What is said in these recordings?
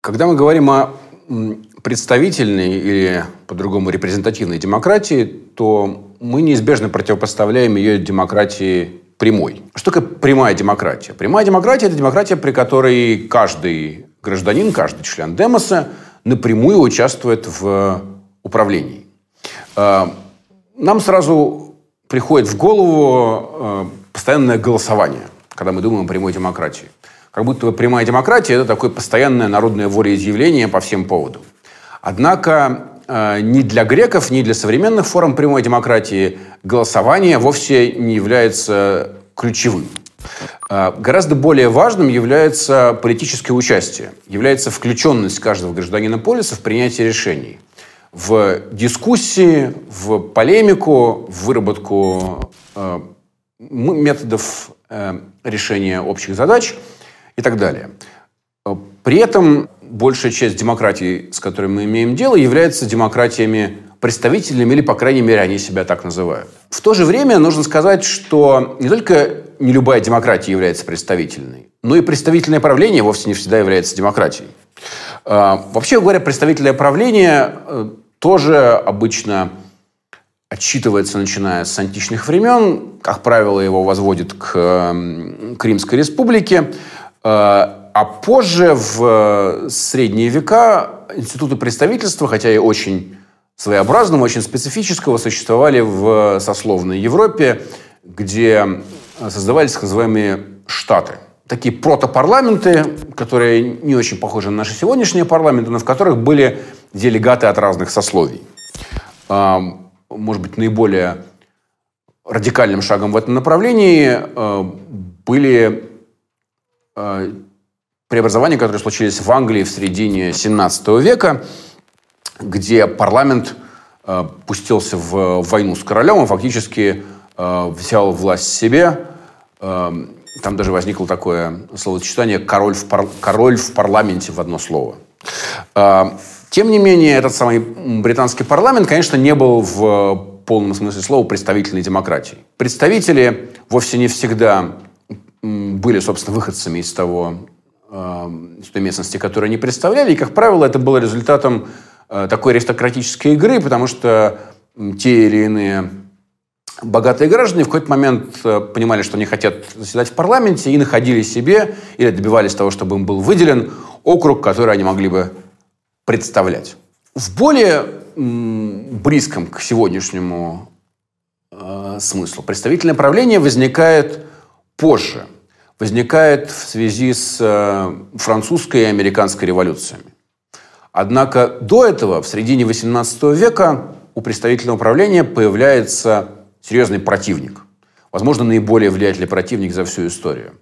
Когда мы говорим о представительной или по-другому репрезентативной демократии, то мы неизбежно противопоставляем ее демократии прямой. Что такое прямая демократия? Прямая демократия – это демократия, при которой каждый гражданин, каждый член Демоса напрямую участвует в управлении. Э, нам сразу приходит в голову э, постоянное голосование, когда мы думаем о прямой демократии. Как будто бы прямая демократия – это такое постоянное народное волеизъявление по всем поводам. Однако ни для греков, ни для современных форм прямой демократии голосование вовсе не является ключевым. Э, гораздо более важным является политическое участие, является включенность каждого гражданина полиса в принятие решений, в дискуссии, в полемику, в выработку э, методов решения общих задач – и так далее. Э, при этом большая часть демократий, с которыми мы имеем дело, является демократиями представительными, или, по крайней мере, они себя так называют. В то же время нужно сказать, что не только не любая демократия является представительной, но и представительное правление вовсе не всегда является демократией. Э, вообще говоря, представительное правление э, тоже обычно отсчитывается, начиная с античных времен. Как правило, его возводят к, к Римской республике. Э, а позже, в э, средние века, институты представительства, хотя и очень своеобразного, очень специфического, существовали в сословной Европе, где создавались так называемые штаты. Такие протопарламенты, которые не очень похожи на наши сегодняшние парламенты, но в которых были делегаты от разных сословий. Э, может быть, наиболее радикальным шагом в этом направлении были Э, преобразования, которые случились в Англии в середине 17 века, где парламент э, пустился в войну с королем и фактически э, взял власть себе. Там даже возникло такое словосочетание «король в, пар... «король в парламенте» в одно слово. Тем не менее, этот самый британский парламент, конечно, не был в полном смысле слова представительной демократией. Представители вовсе не всегда были, собственно, выходцами из того, э, из той местности, которую они представляли. И, как правило, это было результатом э, такой аристократической игры, потому что те или иные богатые граждане в какой-то момент э, понимали, что они хотят заседать в парламенте и находили себе или добивались того, чтобы им был выделен округ, который они могли бы представлять. В более близком к сегодняшнему э, смыслу представительное правление возникает позже – возникает в связи с э, французской и американской революциями. Однако до этого, в середине XVIII века, у представительного управления появляется серьезный противник. Возможно, наиболее влиятельный противник за всю историю,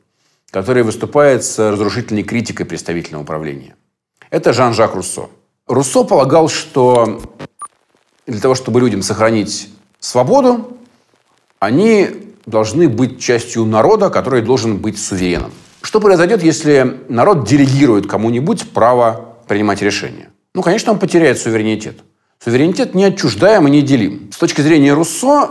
который выступает с разрушительной критикой представительного управления. Это Жан-Жак Руссо. Руссо полагал, что для того, чтобы людям сохранить свободу, они должны быть частью народа, который должен быть сувереном. Что произойдет, если народ делегирует кому-нибудь право принимать решения? Ну, конечно, он потеряет суверенитет. Суверенитет не отчуждаем и не делим. С точки зрения Руссо,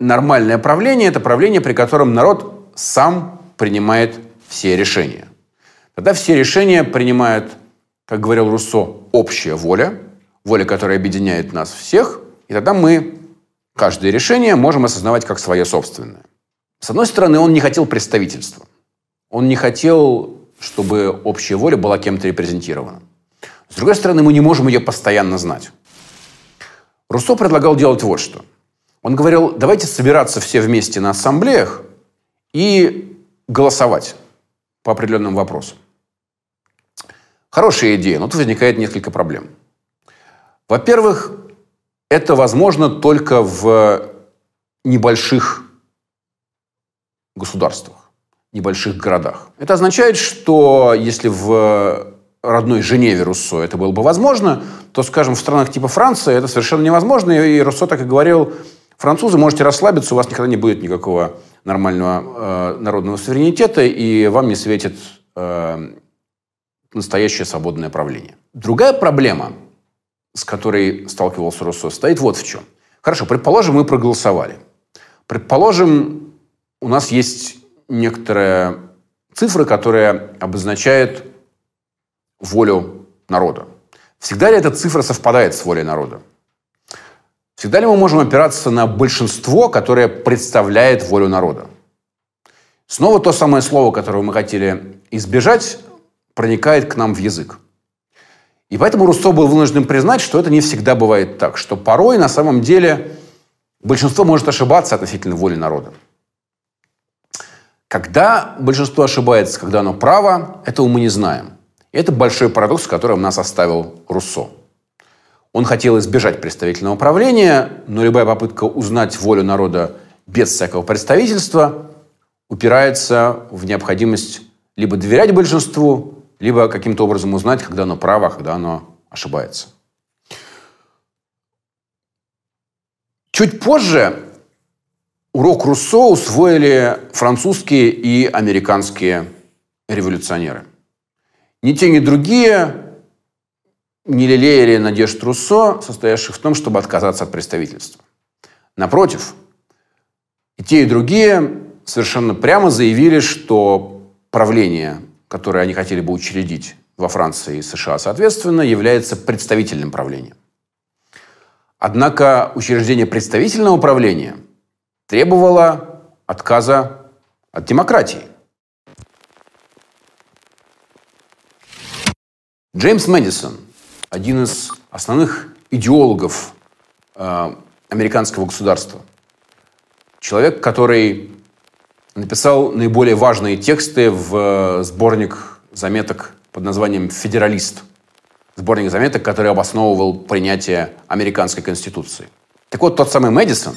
нормальное правление – это правление, при котором народ сам принимает все решения. Тогда все решения принимает, как говорил Руссо, общая воля, воля, которая объединяет нас всех, и тогда мы каждое решение можем осознавать как свое собственное. С одной стороны, он не хотел представительства. Он не хотел, чтобы общая воля была кем-то репрезентирована. С другой стороны, мы не можем ее постоянно знать. Руссо предлагал делать вот что. Он говорил, давайте собираться все вместе на ассамблеях и голосовать по определенным вопросам. Хорошая идея, но тут возникает несколько проблем. Во-первых, это возможно только в небольших государствах, небольших городах. Это означает, что если в родной Женеве Руссо это было бы возможно, то, скажем, в странах типа Франции это совершенно невозможно. И Руссо так и говорил, французы, можете расслабиться, у вас никогда не будет никакого нормального э, народного суверенитета, и вам не светит э, настоящее свободное правление. Другая проблема, с которой сталкивался Руссо, стоит вот в чем. Хорошо, предположим, мы проголосовали. Предположим, у нас есть некоторая цифра, которая обозначает волю народа. Всегда ли эта цифра совпадает с волей народа? Всегда ли мы можем опираться на большинство, которое представляет волю народа? Снова то самое слово, которое мы хотели избежать, проникает к нам в язык. И поэтому Руссо был вынужден признать, что это не всегда бывает так, что порой на самом деле большинство может ошибаться относительно воли народа. Когда большинство ошибается, когда оно право, этого мы не знаем. И это большой парадокс, которым нас оставил Руссо. Он хотел избежать представительного правления, но любая попытка узнать волю народа без всякого представительства упирается в необходимость либо доверять большинству, либо каким-то образом узнать, когда оно право, а когда оно ошибается. Чуть позже урок Руссо усвоили французские и американские революционеры. Ни те, ни другие не лелеяли надежд Руссо, состоявших в том, чтобы отказаться от представительства. Напротив, и те, и другие совершенно прямо заявили, что правление, которое они хотели бы учредить во Франции и США, соответственно, является представительным правлением. Однако учреждение представительного правления требовало отказа от демократии. Джеймс Мэдисон, один из основных идеологов э, американского государства, человек, который написал наиболее важные тексты в э, сборник заметок под названием «Федералист». Сборник заметок, который обосновывал принятие американской конституции. Так вот, тот самый Мэдисон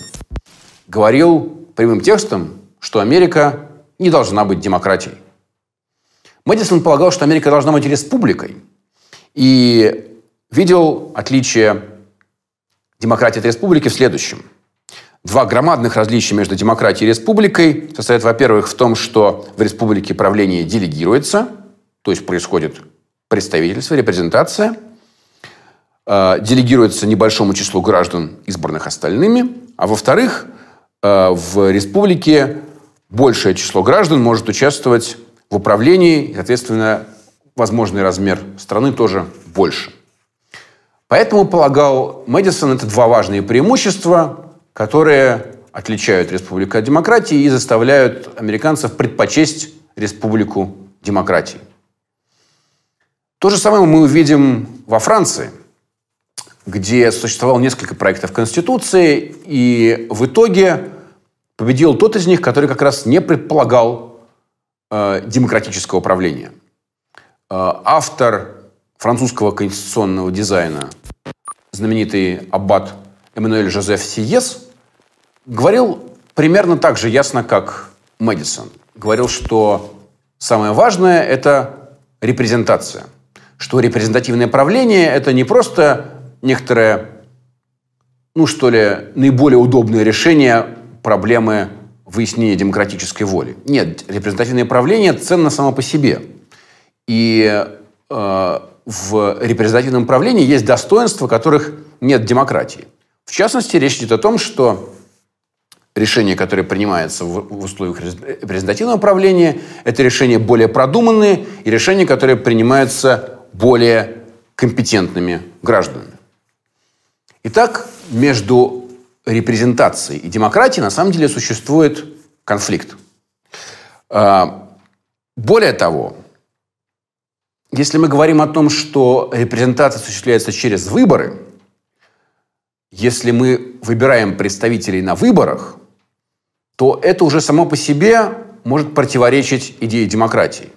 говорил прямым текстом, что Америка не должна быть демократией. Мэдисон полагал, что Америка должна быть республикой – и видел отличие демократии от республики в следующем. Два громадных различия между демократией и республикой состоят, во-первых, в том, что в республике правление делегируется, то есть происходит представительство, репрезентация, э, делегируется небольшому числу граждан, избранных остальными, а во-вторых, э, в республике большее число граждан может участвовать в управлении, и, соответственно, возможный размер страны тоже больше. Поэтому, полагал Мэдисон, это два важные преимущества, которые отличают республику от демократии и заставляют американцев предпочесть республику демократии. То же самое мы увидим во Франции, где существовало несколько проектов Конституции, и в итоге победил тот из них, который как раз не предполагал э, демократического управления – Э, автор французского конституционного дизайна, знаменитый аббат Эммануэль Жозеф Сиес, говорил примерно так же ясно, как Мэдисон. Говорил, что самое важное – это репрезентация. Что репрезентативное правление – это не просто некоторое, ну что ли, наиболее удобное решение проблемы выяснения демократической воли. Нет, репрезентативное правление ценно само по себе – и э, в репрезентативном правлении есть достоинства, которых нет в демократии. В частности, речь идет о том, что решения, которые принимаются в, условиях репрезентативного правления, это решения более продуманные и решения, которые принимаются более компетентными гражданами. Итак, между репрезентацией и демократией на самом деле существует конфликт. А, более того, если мы говорим о том, что репрезентация осуществляется через выборы, если мы выбираем представителей на выборах, то это уже само по себе может противоречить идее демократии.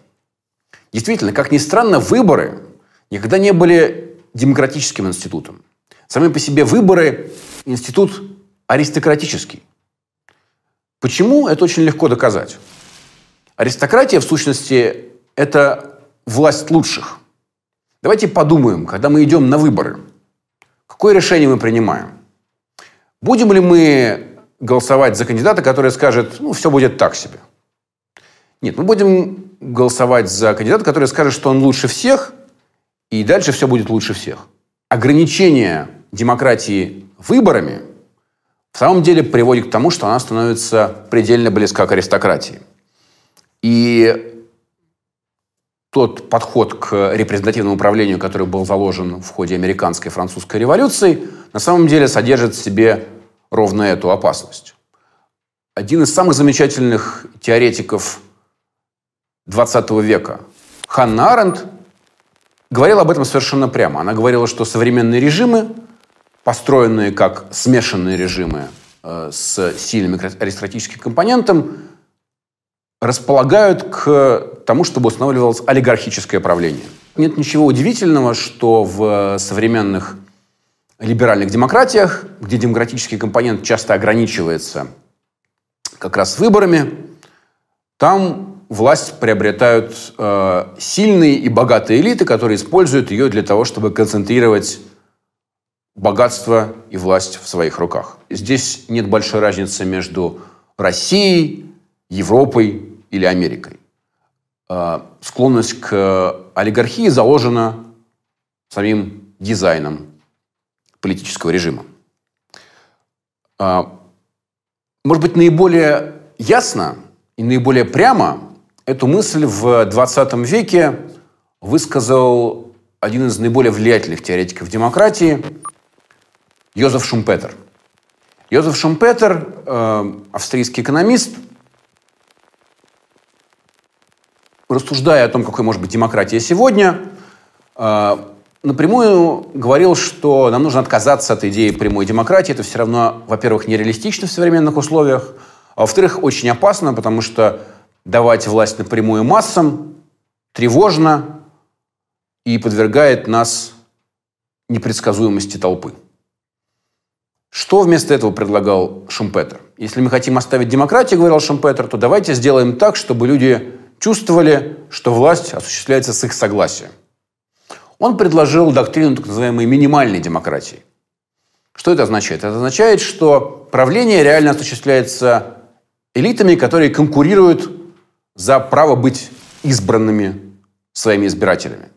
Действительно, как ни странно, выборы никогда не были демократическим институтом. Сами по себе выборы – институт аристократический. Почему? Это очень легко доказать. Аристократия, в сущности, это власть лучших. Давайте подумаем, когда мы идем на выборы, какое решение мы принимаем? Будем ли мы голосовать за кандидата, который скажет, ну, все будет так себе. Нет, мы будем голосовать за кандидата, который скажет, что он лучше всех, и дальше все будет лучше всех. Ограничение демократии выборами в самом деле приводит к тому, что она становится предельно близка к аристократии. И тот подход к репрезентативному управлению, который был заложен в ходе американской и французской революции, на самом деле содержит в себе ровно эту опасность. Один из самых замечательных теоретиков 20 века, Ханна Аренд, говорила об этом совершенно прямо. Она говорила, что современные режимы, построенные как смешанные режимы э, с сильным аристократическим компонентом, располагают к тому, чтобы устанавливалось олигархическое правление. Нет ничего удивительного, что в современных либеральных демократиях, где демократический компонент часто ограничивается как раз выборами, там власть приобретают э, сильные и богатые элиты, которые используют ее для того, чтобы концентрировать богатство и власть в своих руках. Здесь нет большой разницы между Россией, Европой или Америкой. Э, склонность к олигархии заложена самим дизайном политического режима. Э, может быть, наиболее ясно и наиболее прямо Эту мысль в 20 веке высказал один из наиболее влиятельных теоретиков демократии Йозеф Шумпетер. Йозеф Шумпетер, э, австрийский экономист, рассуждая о том, какой может быть демократия сегодня, э, напрямую говорил, что нам нужно отказаться от идеи прямой демократии. Это все равно, во-первых, нереалистично в современных условиях, а во-вторых, очень опасно, потому что давать власть напрямую массам тревожно и подвергает нас непредсказуемости толпы. Что вместо этого предлагал Шумпетер? Если мы хотим оставить демократию, говорил Шумпетер, то давайте сделаем так, чтобы люди чувствовали, что власть осуществляется с их согласия. Он предложил доктрину так называемой минимальной демократии. Что это означает? Это означает, что правление реально осуществляется элитами, которые конкурируют за право быть избранными своими избирателями.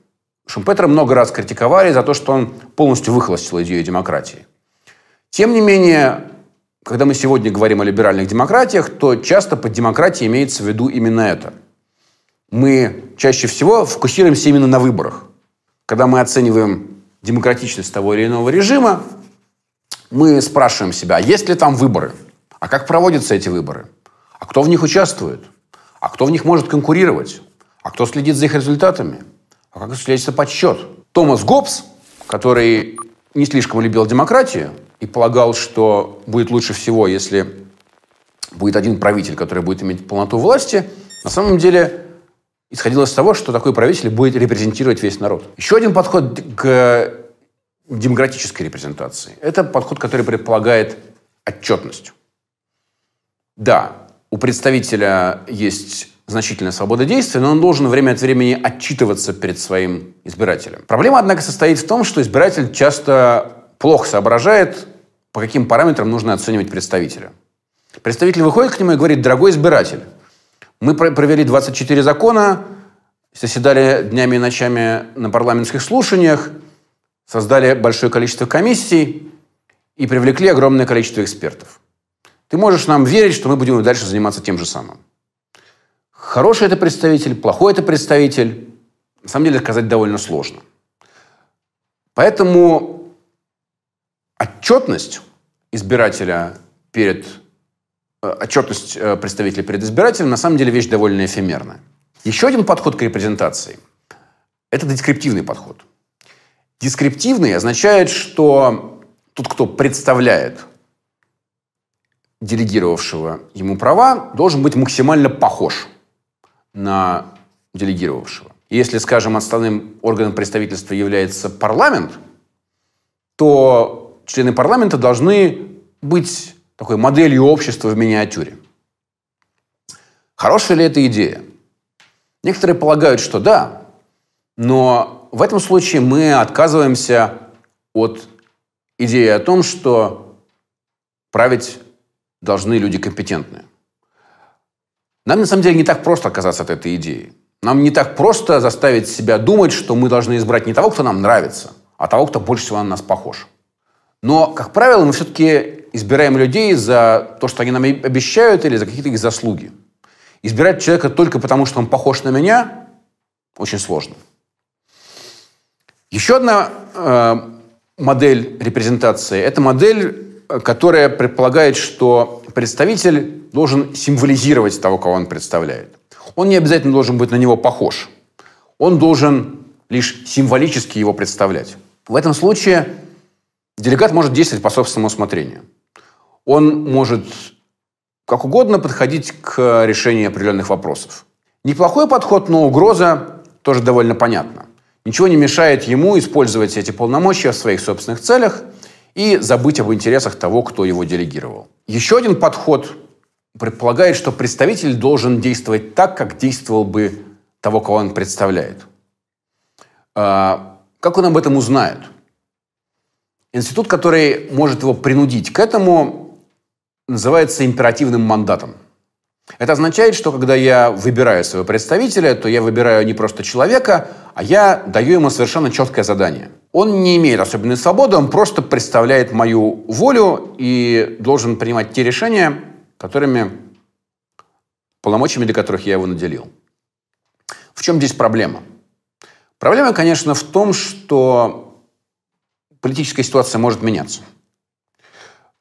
Шумпетера много раз критиковали за то, что он полностью выхолостил идею демократии. Тем не менее, когда мы сегодня говорим о либеральных демократиях, то часто под демократией имеется в виду именно это. Мы чаще всего фокусируемся именно на выборах. Когда мы оцениваем демократичность того или иного режима, мы спрашиваем себя, а есть ли там выборы? А как проводятся эти выборы? А кто в них участвует? А кто в них может конкурировать? А кто следит за их результатами? А как осуществляется подсчет? Томас Гоббс, который не слишком любил демократию и полагал, что будет лучше всего, если будет один правитель, который будет иметь полноту власти, на самом деле исходил из того, что такой правитель будет репрезентировать весь народ. Еще один подход к демократической репрезентации – это подход, который предполагает отчетность. Да, у представителя есть значительная свобода действия, но он должен время от времени отчитываться перед своим избирателем. Проблема, однако, состоит в том, что избиратель часто плохо соображает, по каким параметрам нужно оценивать представителя. Представитель выходит к нему и говорит, дорогой избиратель, мы провели 24 закона, заседали днями и ночами на парламентских слушаниях, создали большое количество комиссий и привлекли огромное количество экспертов. Ты можешь нам верить, что мы будем дальше заниматься тем же самым. Хороший это представитель, плохой это представитель, на самом деле сказать довольно сложно. Поэтому отчетность избирателя перед отчетность э, представителя перед избирателем на самом деле вещь довольно эфемерная. Еще один подход к репрезентации – это дескриптивный подход. Дескриптивный означает, что тот, кто представляет делегировавшего ему права должен быть максимально похож на делегировавшего. Если, скажем, основным органом представительства является парламент, то члены парламента должны быть такой моделью общества в миниатюре. Хорошая ли эта идея? Некоторые полагают, что да, но в этом случае мы отказываемся от идеи о том, что править должны люди компетентные. Нам на самом деле не так просто отказаться от этой идеи. Нам не так просто заставить себя думать, что мы должны избрать не того, кто нам нравится, а того, кто больше всего на нас похож. Но, как правило, мы все-таки избираем людей за то, что они нам обещают, или за какие-то их заслуги. Избирать человека только потому, что он похож на меня, очень сложно. Еще одна э, модель репрезентации – это модель, которая предполагает, что представитель должен символизировать того, кого он представляет. Он не обязательно должен быть на него похож. Он должен лишь символически его представлять. В этом случае делегат может действовать по собственному усмотрению. Он может как угодно подходить к решению определенных вопросов. Неплохой подход, но угроза тоже довольно понятна. Ничего не мешает ему использовать эти полномочия в своих собственных целях и забыть об интересах того, кто его делегировал. Еще один подход предполагает, что представитель должен действовать так, как действовал бы того, кого он представляет. А, как он об этом узнает? Институт, который может его принудить к этому, называется императивным мандатом. Это означает, что когда я выбираю своего представителя, то я выбираю не просто человека, а я даю ему совершенно четкое задание. Он не имеет особенной свободы, он просто представляет мою волю и должен принимать те решения, которыми, полномочиями для которых я его наделил. В чем здесь проблема? Проблема, конечно, в том, что политическая ситуация может меняться.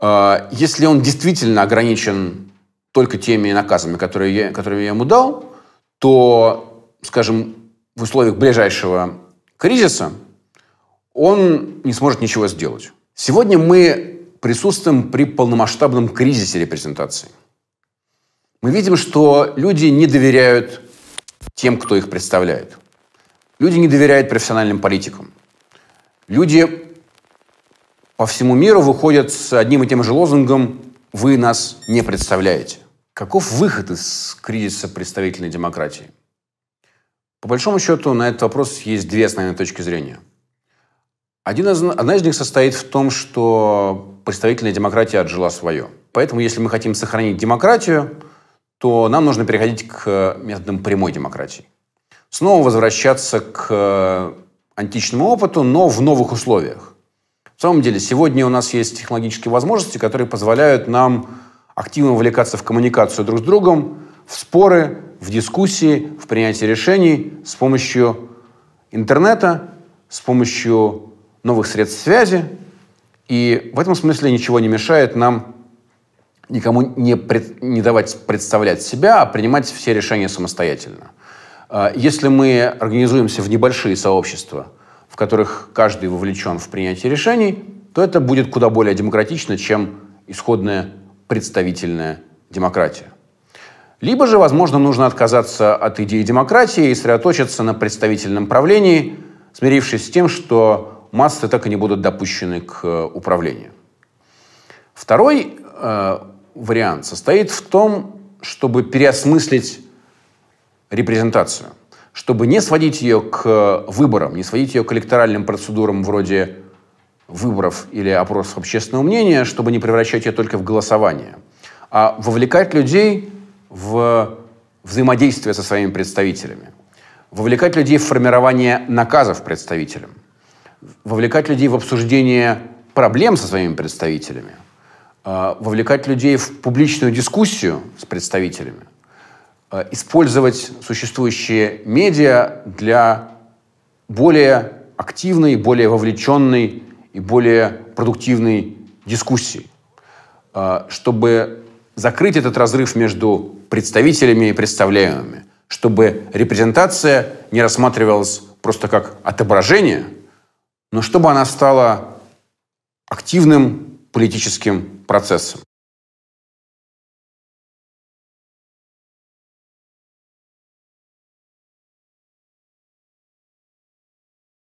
А, если он действительно ограничен только теми наказами, которые я, которые я ему дал, то, скажем, в условиях ближайшего кризиса он не сможет ничего сделать. Сегодня мы присутствуем при полномасштабном кризисе репрезентации. Мы видим, что люди не доверяют тем, кто их представляет. Люди не доверяют профессиональным политикам. Люди по всему миру выходят с одним и тем же лозунгом «Вы нас не представляете». Каков выход из кризиса представительной демократии? По большому счету на этот вопрос есть две основные точки зрения. Один из, одна из них состоит в том, что представительная демократия отжила свое. Поэтому, если мы хотим сохранить демократию, то нам нужно переходить к методам прямой демократии. Снова возвращаться к античному опыту, но в новых условиях. В самом деле, сегодня у нас есть технологические возможности, которые позволяют нам активно увлекаться в коммуникацию друг с другом, в споры, в дискуссии, в принятии решений с помощью интернета, с помощью новых средств связи. И в этом смысле ничего не мешает нам никому не, пред, не давать представлять себя, а принимать все решения самостоятельно. А, если мы организуемся в небольшие сообщества, в которых каждый вовлечен в принятие решений, то это будет куда более демократично, чем исходная представительная демократия. Либо же, возможно, нужно отказаться от идеи демократии и сосредоточиться на представительном правлении, смирившись с тем, что массы так и не будут допущены к э, управлению. Второй э, вариант состоит в том, чтобы переосмыслить репрезентацию, чтобы не сводить ее к выборам, не сводить ее к электоральным процедурам вроде выборов или опросов общественного мнения, чтобы не превращать ее только в голосование, а вовлекать людей в взаимодействие со своими представителями, вовлекать людей в формирование наказов представителям, вовлекать людей в обсуждение проблем со своими представителями, а, вовлекать людей в публичную дискуссию с представителями, использовать существующие медиа для более активной, более вовлеченной и более продуктивной дискуссии, а, чтобы закрыть этот разрыв между представителями и представляемыми, чтобы репрезентация не рассматривалась просто как отображение, но чтобы она стала активным политическим процессом.